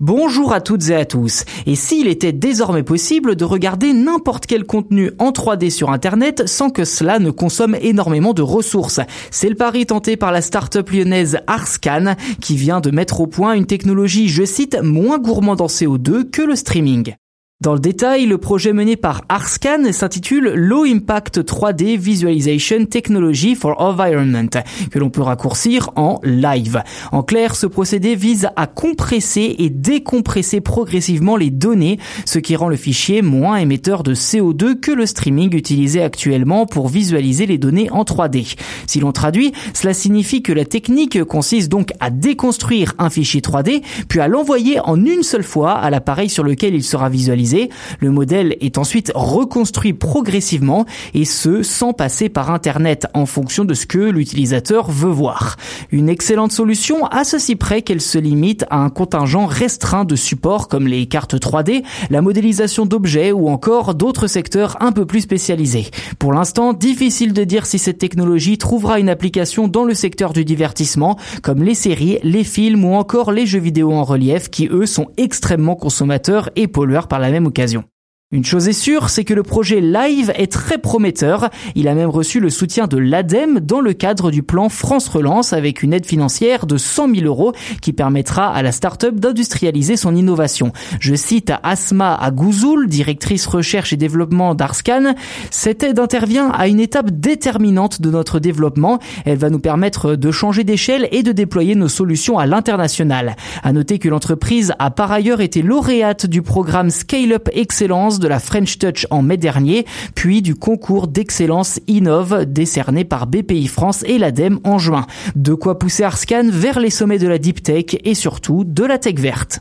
Bonjour à toutes et à tous. Et s'il était désormais possible de regarder n'importe quel contenu en 3D sur Internet sans que cela ne consomme énormément de ressources C'est le pari tenté par la start-up lyonnaise Arscan qui vient de mettre au point une technologie, je cite, moins gourmande en CO2 que le streaming. Dans le détail, le projet mené par Arscan s'intitule Low Impact 3D Visualization Technology for Environment, que l'on peut raccourcir en live. En clair, ce procédé vise à compresser et décompresser progressivement les données, ce qui rend le fichier moins émetteur de CO2 que le streaming utilisé actuellement pour visualiser les données en 3D. Si l'on traduit, cela signifie que la technique consiste donc à déconstruire un fichier 3D, puis à l'envoyer en une seule fois à l'appareil sur lequel il sera visualisé le modèle est ensuite reconstruit progressivement et ce sans passer par Internet en fonction de ce que l'utilisateur veut voir. Une excellente solution à ceci près qu'elle se limite à un contingent restreint de supports comme les cartes 3D, la modélisation d'objets ou encore d'autres secteurs un peu plus spécialisés. Pour l'instant, difficile de dire si cette technologie trouvera une application dans le secteur du divertissement comme les séries, les films ou encore les jeux vidéo en relief qui eux sont extrêmement consommateurs et pollueurs par la même occasion. Une chose est sûre, c'est que le projet Live est très prometteur. Il a même reçu le soutien de l'ADEME dans le cadre du plan France Relance avec une aide financière de 100 000 euros qui permettra à la start-up d'industrialiser son innovation. Je cite Asma Agouzoul, directrice recherche et développement d'Arscan. Cette aide intervient à une étape déterminante de notre développement. Elle va nous permettre de changer d'échelle et de déployer nos solutions à l'international. À noter que l'entreprise a par ailleurs été lauréate du programme Scale Up Excellence de la French Touch en mai dernier, puis du concours d'excellence Innove décerné par BPI France et l'ADEME en juin. De quoi pousser Arscan vers les sommets de la deep tech et surtout de la tech verte.